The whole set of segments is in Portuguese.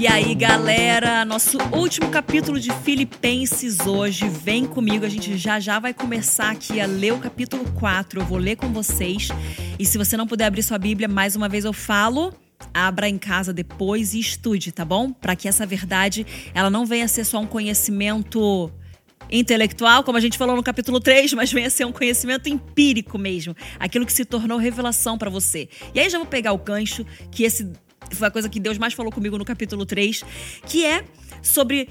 E aí, galera, nosso último capítulo de Filipenses hoje. Vem comigo, a gente já já vai começar aqui a ler o capítulo 4. Eu vou ler com vocês. E se você não puder abrir sua Bíblia, mais uma vez eu falo, abra em casa depois e estude, tá bom? Para que essa verdade ela não venha ser só um conhecimento intelectual, como a gente falou no capítulo 3, mas venha ser um conhecimento empírico mesmo, aquilo que se tornou revelação para você. E aí já vou pegar o gancho que esse foi a coisa que Deus mais falou comigo no capítulo 3, que é sobre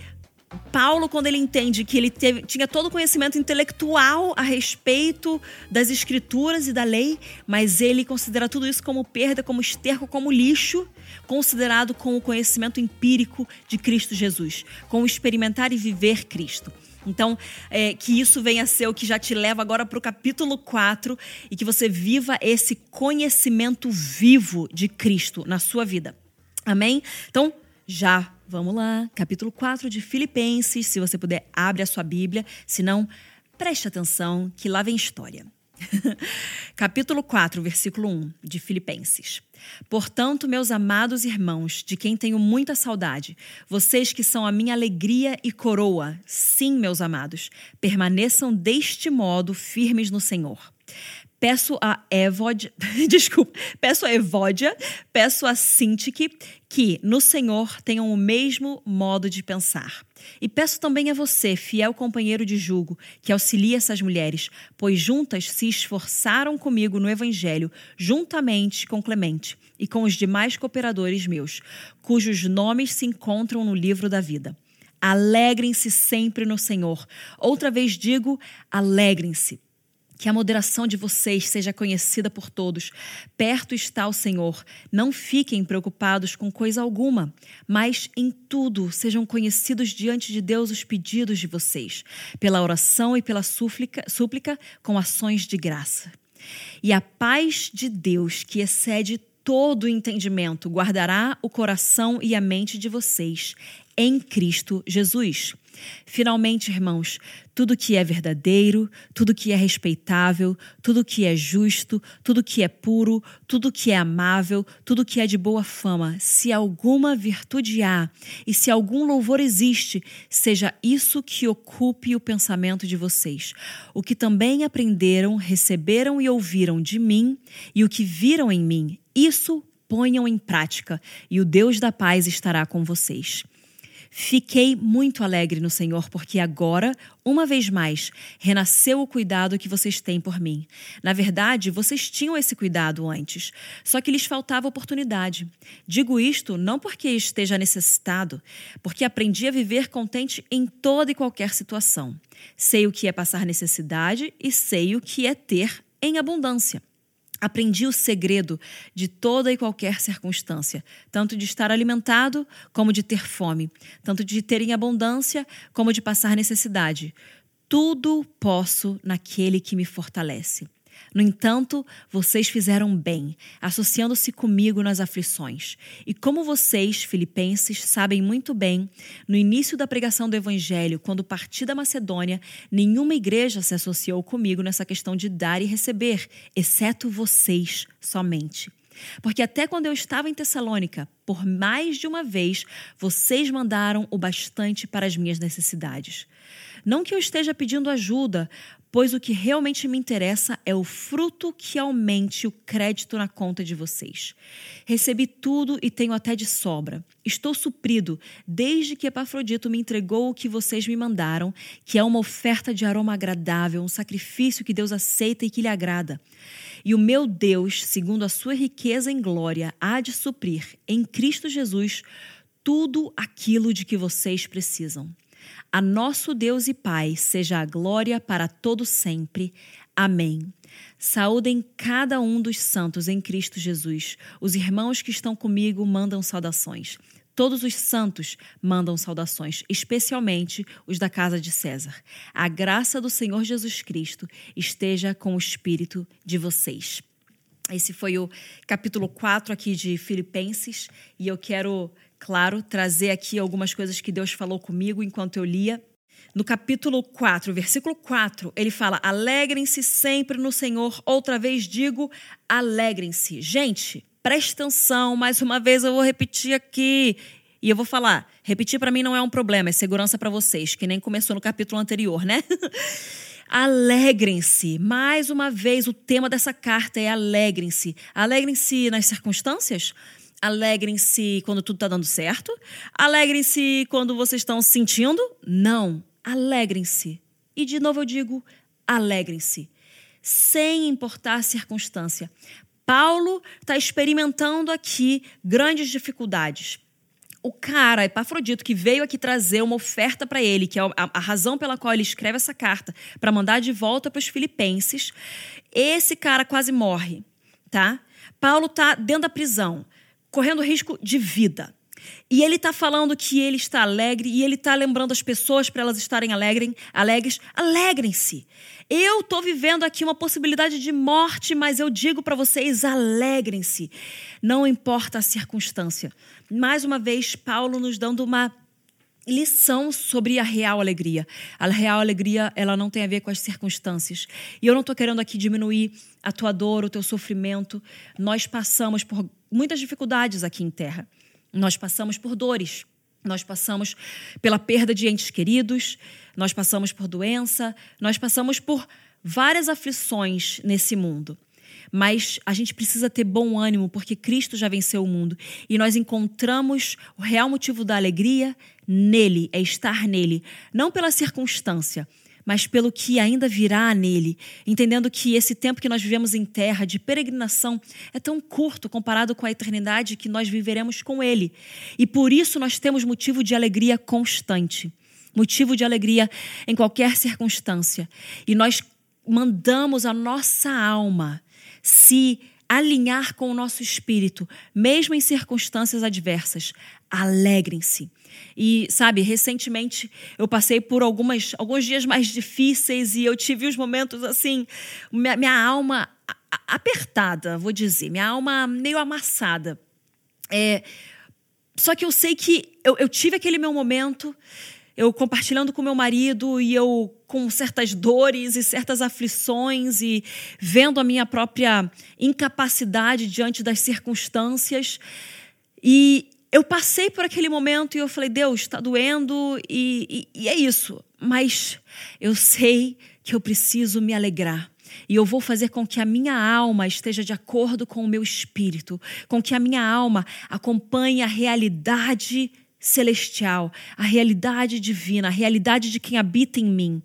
Paulo, quando ele entende que ele teve, tinha todo o conhecimento intelectual a respeito das escrituras e da lei, mas ele considera tudo isso como perda, como esterco, como lixo, considerado com o conhecimento empírico de Cristo Jesus, com experimentar e viver Cristo. Então, é, que isso venha a ser o que já te leva agora para o capítulo 4 e que você viva esse conhecimento vivo de Cristo na sua vida. Amém? Então, já vamos lá. Capítulo 4 de Filipenses. Se você puder, abre a sua Bíblia. Se não, preste atenção que lá vem história. Capítulo 4, versículo 1 de Filipenses. Portanto, meus amados irmãos, de quem tenho muita saudade, vocês que são a minha alegria e coroa, sim, meus amados, permaneçam deste modo firmes no Senhor. Peço a Evod, desculpa, peço a Evódia, peço a Sintique que no Senhor tenham o mesmo modo de pensar. E peço também a você, fiel companheiro de julgo, que auxilie essas mulheres, pois juntas se esforçaram comigo no Evangelho, juntamente com Clemente e com os demais cooperadores meus, cujos nomes se encontram no livro da vida. Alegrem-se sempre no Senhor. Outra vez digo, alegrem-se. Que a moderação de vocês seja conhecida por todos. Perto está o Senhor. Não fiquem preocupados com coisa alguma, mas em tudo sejam conhecidos diante de Deus os pedidos de vocês, pela oração e pela súplica, súplica com ações de graça. E a paz de Deus, que excede todo o entendimento, guardará o coração e a mente de vocês em Cristo Jesus. Finalmente, irmãos, tudo que é verdadeiro, tudo que é respeitável, tudo que é justo, tudo que é puro, tudo que é amável, tudo que é de boa fama, se alguma virtude há e se algum louvor existe, seja isso que ocupe o pensamento de vocês. O que também aprenderam, receberam e ouviram de mim e o que viram em mim, isso ponham em prática, e o Deus da paz estará com vocês. Fiquei muito alegre no Senhor, porque agora, uma vez mais, renasceu o cuidado que vocês têm por mim. Na verdade, vocês tinham esse cuidado antes, só que lhes faltava oportunidade. Digo isto não porque esteja necessitado, porque aprendi a viver contente em toda e qualquer situação. Sei o que é passar necessidade e sei o que é ter em abundância. Aprendi o segredo de toda e qualquer circunstância, tanto de estar alimentado como de ter fome, tanto de ter em abundância como de passar necessidade. Tudo posso naquele que me fortalece. No entanto, vocês fizeram bem, associando-se comigo nas aflições. E como vocês, filipenses, sabem muito bem, no início da pregação do Evangelho, quando parti da Macedônia, nenhuma igreja se associou comigo nessa questão de dar e receber, exceto vocês somente. Porque até quando eu estava em Tessalônica, por mais de uma vez, vocês mandaram o bastante para as minhas necessidades. Não que eu esteja pedindo ajuda, pois o que realmente me interessa é o fruto que aumente o crédito na conta de vocês. Recebi tudo e tenho até de sobra. Estou suprido desde que Epafrodito me entregou o que vocês me mandaram, que é uma oferta de aroma agradável, um sacrifício que Deus aceita e que lhe agrada. E o meu Deus, segundo a sua riqueza em glória, há de suprir em Cristo Jesus tudo aquilo de que vocês precisam. A nosso Deus e Pai seja a glória para todo sempre. Amém. Saúdem cada um dos santos em Cristo Jesus. Os irmãos que estão comigo mandam saudações. Todos os santos mandam saudações, especialmente os da casa de César. A graça do Senhor Jesus Cristo esteja com o espírito de vocês. Esse foi o capítulo 4 aqui de Filipenses e eu quero claro, trazer aqui algumas coisas que Deus falou comigo enquanto eu lia. No capítulo 4, versículo 4, ele fala: Alegrem-se sempre no Senhor. Outra vez digo: alegrem-se. Gente, presta atenção, mais uma vez eu vou repetir aqui. E eu vou falar, repetir para mim não é um problema, é segurança para vocês, que nem começou no capítulo anterior, né? Alegrem-se. Mais uma vez, o tema dessa carta é alegrem-se. Alegrem-se nas circunstâncias? Alegrem-se quando tudo está dando certo? Alegrem-se quando vocês estão sentindo? Não. Alegrem-se. E de novo eu digo, alegrem-se. Sem importar a circunstância. Paulo está experimentando aqui grandes dificuldades o cara, Epafrodito, que veio aqui trazer uma oferta para ele, que é a, a, razão pela qual ele escreve essa carta, para mandar de volta para os filipenses, esse cara quase morre, tá? Paulo tá dentro da prisão, correndo risco de vida. E ele está falando que ele está alegre e ele está lembrando as pessoas para elas estarem alegres. alegres. Alegrem-se. Eu estou vivendo aqui uma possibilidade de morte, mas eu digo para vocês: alegrem-se. Não importa a circunstância. Mais uma vez, Paulo nos dando uma lição sobre a real alegria. A real alegria, ela não tem a ver com as circunstâncias. E eu não estou querendo aqui diminuir a tua dor, o teu sofrimento. Nós passamos por muitas dificuldades aqui em terra. Nós passamos por dores. Nós passamos pela perda de entes queridos, nós passamos por doença, nós passamos por várias aflições nesse mundo. Mas a gente precisa ter bom ânimo, porque Cristo já venceu o mundo. E nós encontramos o real motivo da alegria nele, é estar nele. Não pela circunstância, mas pelo que ainda virá nele, entendendo que esse tempo que nós vivemos em terra de peregrinação é tão curto comparado com a eternidade que nós viveremos com ele. E por isso nós temos motivo de alegria constante, motivo de alegria em qualquer circunstância. E nós mandamos a nossa alma se alinhar com o nosso espírito, mesmo em circunstâncias adversas. Alegrem-se. E, sabe, recentemente eu passei por algumas, alguns dias mais difíceis e eu tive os momentos assim, minha, minha alma apertada, vou dizer, minha alma meio amassada. É, só que eu sei que eu, eu tive aquele meu momento eu compartilhando com meu marido e eu com certas dores e certas aflições e vendo a minha própria incapacidade diante das circunstâncias. E eu passei por aquele momento e eu falei: Deus, está doendo e, e, e é isso. Mas eu sei que eu preciso me alegrar. E eu vou fazer com que a minha alma esteja de acordo com o meu espírito, com que a minha alma acompanhe a realidade celestial, a realidade divina, a realidade de quem habita em mim.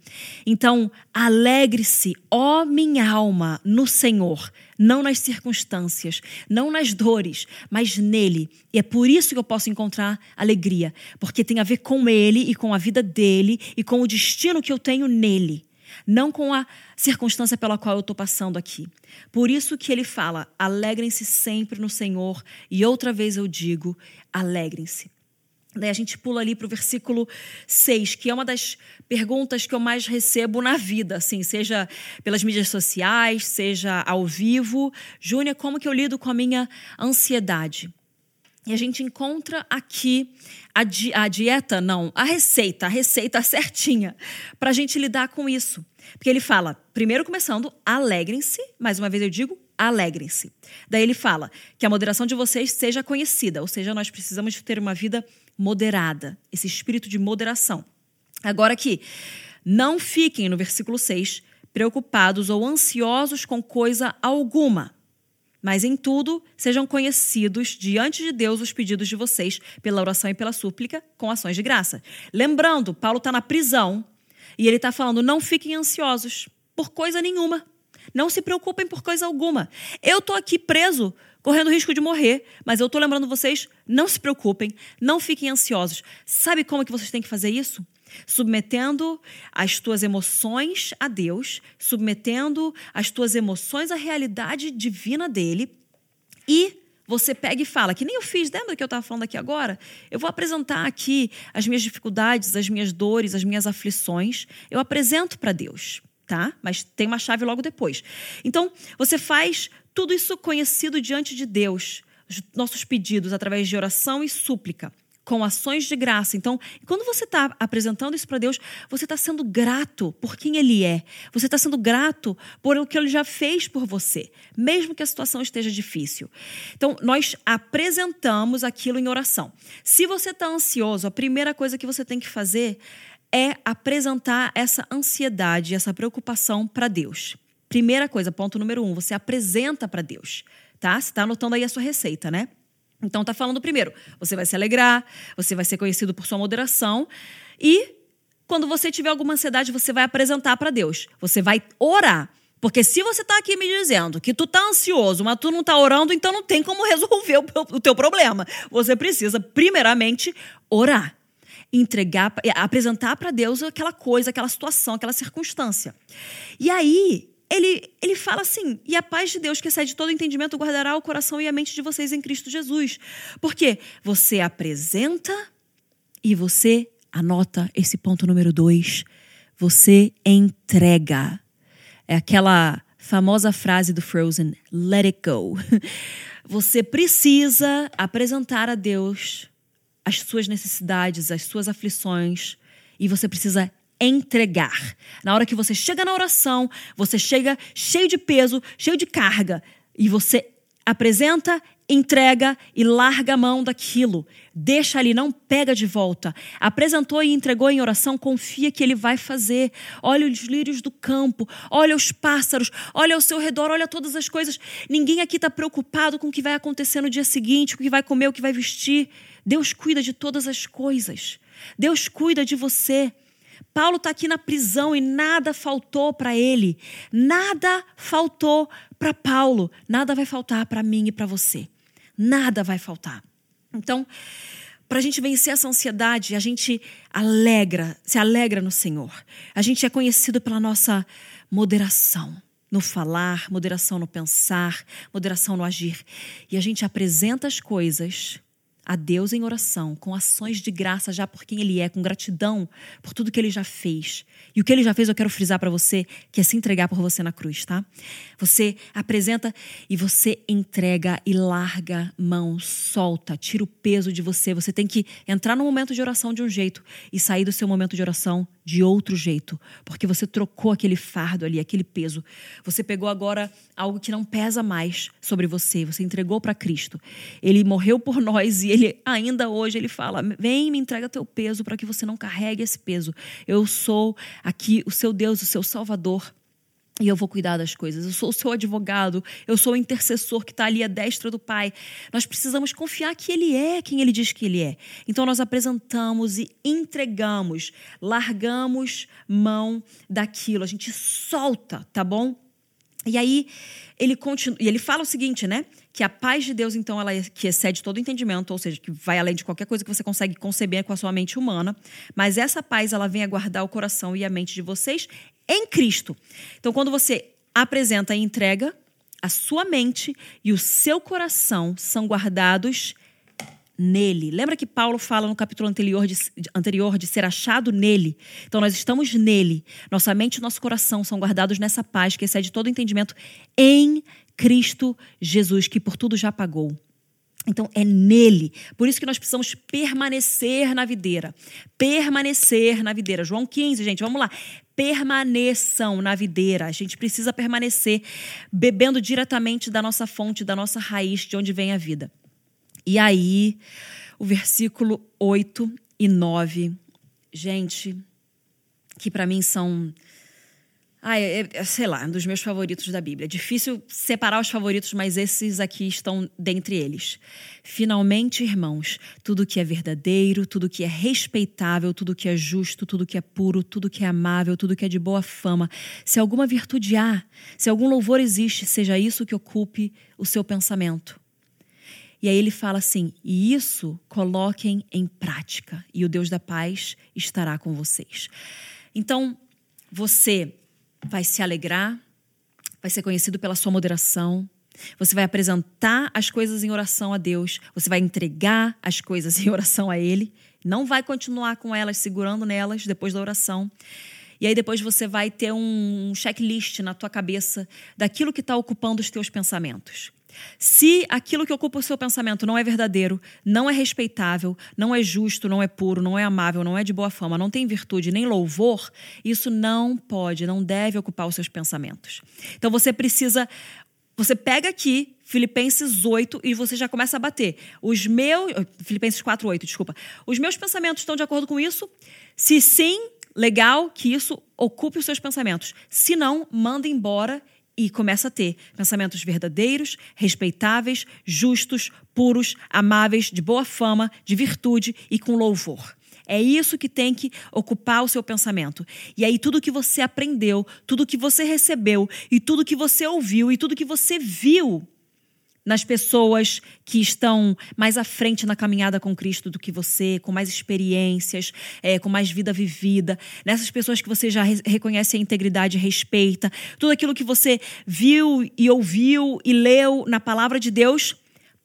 Então, alegre-se, ó minha alma, no Senhor, não nas circunstâncias, não nas dores, mas nele. E é por isso que eu posso encontrar alegria, porque tem a ver com ele e com a vida dele e com o destino que eu tenho nele. Não com a circunstância pela qual eu estou passando aqui. Por isso que ele fala: alegrem-se sempre no Senhor. E outra vez eu digo: alegrem-se. Daí a gente pula ali para o versículo 6, que é uma das perguntas que eu mais recebo na vida, assim, seja pelas mídias sociais, seja ao vivo. Júnia, como que eu lido com a minha ansiedade? E a gente encontra aqui a, di a dieta, não, a receita, a receita certinha para a gente lidar com isso. Porque ele fala, primeiro começando, alegrem-se, mais uma vez eu digo, alegrem-se. Daí ele fala que a moderação de vocês seja conhecida, ou seja, nós precisamos ter uma vida moderada, esse espírito de moderação. Agora aqui, não fiquem, no versículo 6, preocupados ou ansiosos com coisa alguma, mas em tudo sejam conhecidos diante de Deus os pedidos de vocês pela oração e pela súplica com ações de graça. Lembrando, Paulo está na prisão e ele está falando: não fiquem ansiosos por coisa nenhuma. Não se preocupem por coisa alguma. Eu estou aqui preso correndo risco de morrer. Mas eu estou lembrando vocês, não se preocupem, não fiquem ansiosos. Sabe como é que vocês têm que fazer isso? Submetendo as tuas emoções a Deus, submetendo as tuas emoções à realidade divina dele e você pega e fala, que nem eu fiz, lembra que eu estava falando aqui agora? Eu vou apresentar aqui as minhas dificuldades, as minhas dores, as minhas aflições. Eu apresento para Deus, tá? Mas tem uma chave logo depois. Então, você faz tudo isso conhecido diante de Deus, os nossos pedidos através de oração e súplica, com ações de graça. Então, quando você está apresentando isso para Deus, você está sendo grato por quem Ele é. Você está sendo grato por o que Ele já fez por você, mesmo que a situação esteja difícil. Então, nós apresentamos aquilo em oração. Se você está ansioso, a primeira coisa que você tem que fazer é apresentar essa ansiedade, essa preocupação para Deus. Primeira coisa, ponto número um, você apresenta para Deus, tá? Você está anotando aí a sua receita, né? Então tá falando primeiro, você vai se alegrar, você vai ser conhecido por sua moderação e quando você tiver alguma ansiedade, você vai apresentar para Deus. Você vai orar. Porque se você está aqui me dizendo que tu tá ansioso, mas tu não tá orando, então não tem como resolver o, o teu problema. Você precisa, primeiramente, orar. Entregar, apresentar para Deus aquela coisa, aquela situação, aquela circunstância. E aí, ele, ele fala assim: e a paz de Deus, que excede todo entendimento, guardará o coração e a mente de vocês em Cristo Jesus. Porque você apresenta e você anota esse ponto número dois. Você entrega. É aquela famosa frase do Frozen: let it go. Você precisa apresentar a Deus as suas necessidades, as suas aflições, e você precisa entregar. Na hora que você chega na oração, você chega cheio de peso, cheio de carga, e você apresenta, entrega e larga a mão daquilo. Deixa ali, não pega de volta. Apresentou e entregou em oração, confia que ele vai fazer. Olha os lírios do campo, olha os pássaros, olha ao seu redor, olha todas as coisas. Ninguém aqui está preocupado com o que vai acontecer no dia seguinte, com o que vai comer, o que vai vestir. Deus cuida de todas as coisas. Deus cuida de você. Paulo está aqui na prisão e nada faltou para ele. Nada faltou para Paulo. Nada vai faltar para mim e para você. Nada vai faltar. Então, para a gente vencer essa ansiedade, a gente alegra, se alegra no Senhor. A gente é conhecido pela nossa moderação no falar, moderação no pensar, moderação no agir. E a gente apresenta as coisas a Deus em oração, com ações de graça já por quem Ele é, com gratidão por tudo que Ele já fez. E o que Ele já fez eu quero frisar para você, que é se entregar por você na cruz, tá? Você apresenta e você entrega e larga mão, solta, tira o peso de você. Você tem que entrar no momento de oração de um jeito e sair do seu momento de oração de outro jeito, porque você trocou aquele fardo ali, aquele peso. Você pegou agora algo que não pesa mais sobre você, você entregou para Cristo. Ele morreu por nós e ele ainda hoje ele fala: "Vem, me entrega teu peso para que você não carregue esse peso. Eu sou aqui o seu Deus, o seu Salvador." E eu vou cuidar das coisas. Eu sou o seu advogado, eu sou o intercessor que está ali à destra do Pai. Nós precisamos confiar que Ele é quem Ele diz que Ele é. Então nós apresentamos e entregamos, largamos mão daquilo, a gente solta, tá bom? E aí ele continua, e ele fala o seguinte, né? Que a paz de Deus, então, ela é, que excede todo entendimento, ou seja, que vai além de qualquer coisa que você consegue conceber com a sua mente humana. Mas essa paz, ela vem a guardar o coração e a mente de vocês em Cristo. Então, quando você apresenta e entrega, a sua mente e o seu coração são guardados nele. Lembra que Paulo fala no capítulo anterior de, anterior de ser achado nele? Então nós estamos nele. Nossa mente e nosso coração são guardados nessa paz que excede todo entendimento em Cristo Jesus, que por tudo já pagou. Então é nele. Por isso que nós precisamos permanecer na videira. Permanecer na videira. João 15, gente, vamos lá. Permaneçam na videira. A gente precisa permanecer bebendo diretamente da nossa fonte, da nossa raiz, de onde vem a vida. E aí, o versículo 8 e 9, gente, que para mim são ah, é, é, sei lá, um dos meus favoritos da Bíblia. É difícil separar os favoritos, mas esses aqui estão dentre eles. Finalmente, irmãos, tudo que é verdadeiro, tudo que é respeitável, tudo que é justo, tudo que é puro, tudo que é amável, tudo que é de boa fama, se alguma virtude há, se algum louvor existe, seja isso que ocupe o seu pensamento. E aí ele fala assim: e isso coloquem em prática, e o Deus da paz estará com vocês. Então, você vai se alegrar, vai ser conhecido pela sua moderação. Você vai apresentar as coisas em oração a Deus, você vai entregar as coisas em oração a Ele, não vai continuar com elas, segurando nelas depois da oração. E aí depois você vai ter um checklist na tua cabeça daquilo que está ocupando os teus pensamentos. Se aquilo que ocupa o seu pensamento não é verdadeiro, não é respeitável, não é justo, não é puro, não é amável, não é de boa fama, não tem virtude nem louvor, isso não pode, não deve ocupar os seus pensamentos. Então você precisa. Você pega aqui Filipenses 8 e você já começa a bater. Os meus. Filipenses 4, 8, desculpa. Os meus pensamentos estão de acordo com isso? Se sim, legal que isso ocupe os seus pensamentos. Se não, manda embora e começa a ter pensamentos verdadeiros, respeitáveis, justos, puros, amáveis, de boa fama, de virtude e com louvor. É isso que tem que ocupar o seu pensamento. E aí, tudo que você aprendeu, tudo que você recebeu, e tudo que você ouviu, e tudo que você viu nas pessoas que estão mais à frente na caminhada com Cristo do que você, com mais experiências, é, com mais vida vivida, nessas pessoas que você já re reconhece a integridade e respeita, tudo aquilo que você viu e ouviu e leu na palavra de Deus,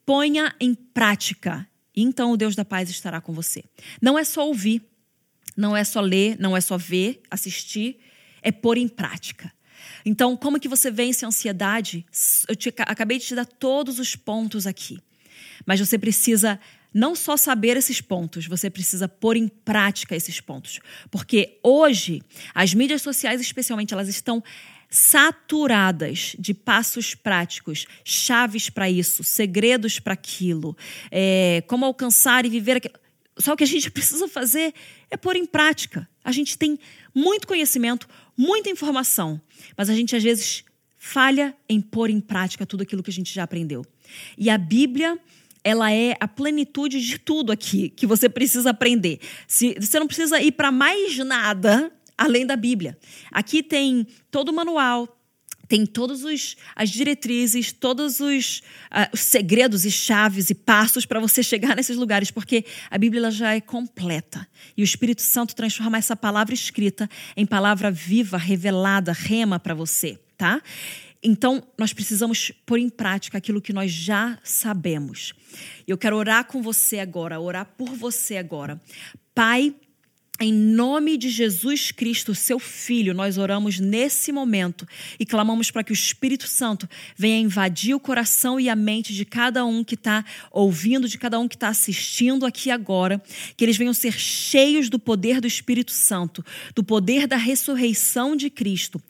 ponha em prática. E então o Deus da paz estará com você. Não é só ouvir, não é só ler, não é só ver, assistir, é pôr em prática. Então, como que você vence a ansiedade? Eu te, acabei de te dar todos os pontos aqui. Mas você precisa não só saber esses pontos, você precisa pôr em prática esses pontos. Porque hoje, as mídias sociais, especialmente, elas estão saturadas de passos práticos, chaves para isso, segredos para aquilo, é, como alcançar e viver aquilo. Só o que a gente precisa fazer é pôr em prática. A gente tem muito conhecimento, muita informação, mas a gente às vezes falha em pôr em prática tudo aquilo que a gente já aprendeu. E a Bíblia, ela é a plenitude de tudo aqui que você precisa aprender. Se você não precisa ir para mais nada além da Bíblia. Aqui tem todo o manual, tem todas as diretrizes, todos os, uh, os, segredos e chaves e passos para você chegar nesses lugares, porque a Bíblia já é completa. E o Espírito Santo transforma essa palavra escrita em palavra viva, revelada, rema para você, tá? Então, nós precisamos pôr em prática aquilo que nós já sabemos. Eu quero orar com você agora, orar por você agora. Pai, em nome de Jesus Cristo, seu Filho, nós oramos nesse momento e clamamos para que o Espírito Santo venha invadir o coração e a mente de cada um que está ouvindo, de cada um que está assistindo aqui agora, que eles venham ser cheios do poder do Espírito Santo, do poder da ressurreição de Cristo.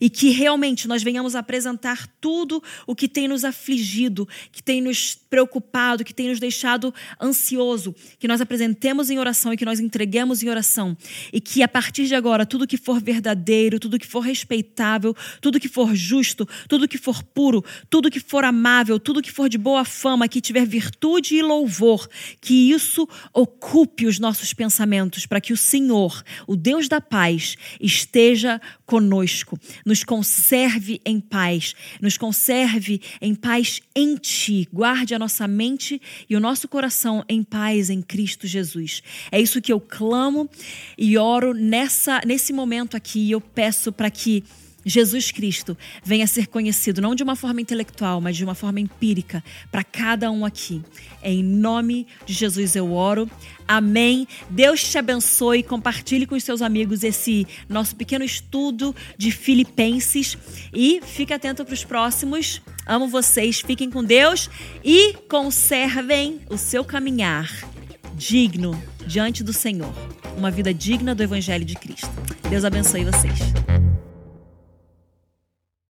E que realmente nós venhamos apresentar tudo o que tem nos afligido, que tem nos preocupado, que tem nos deixado ansioso, que nós apresentemos em oração e que nós entreguemos em oração coração e que a partir de agora tudo que for verdadeiro, tudo que for respeitável, tudo que for justo, tudo que for puro, tudo que for amável, tudo que for de boa fama, que tiver virtude e louvor, que isso ocupe os nossos pensamentos para que o Senhor, o Deus da paz, esteja conosco, nos conserve em paz, nos conserve em paz em ti. Guarde a nossa mente e o nosso coração em paz em Cristo Jesus. É isso que eu clamo e oro nessa, nesse momento aqui. Eu peço para que Jesus Cristo venha ser conhecido não de uma forma intelectual, mas de uma forma empírica para cada um aqui. Em nome de Jesus eu oro. Amém. Deus te abençoe. Compartilhe com os seus amigos esse nosso pequeno estudo de Filipenses e fique atento para os próximos. Amo vocês. Fiquem com Deus e conservem o seu caminhar digno diante do Senhor uma vida digna do Evangelho de Cristo. Deus abençoe vocês.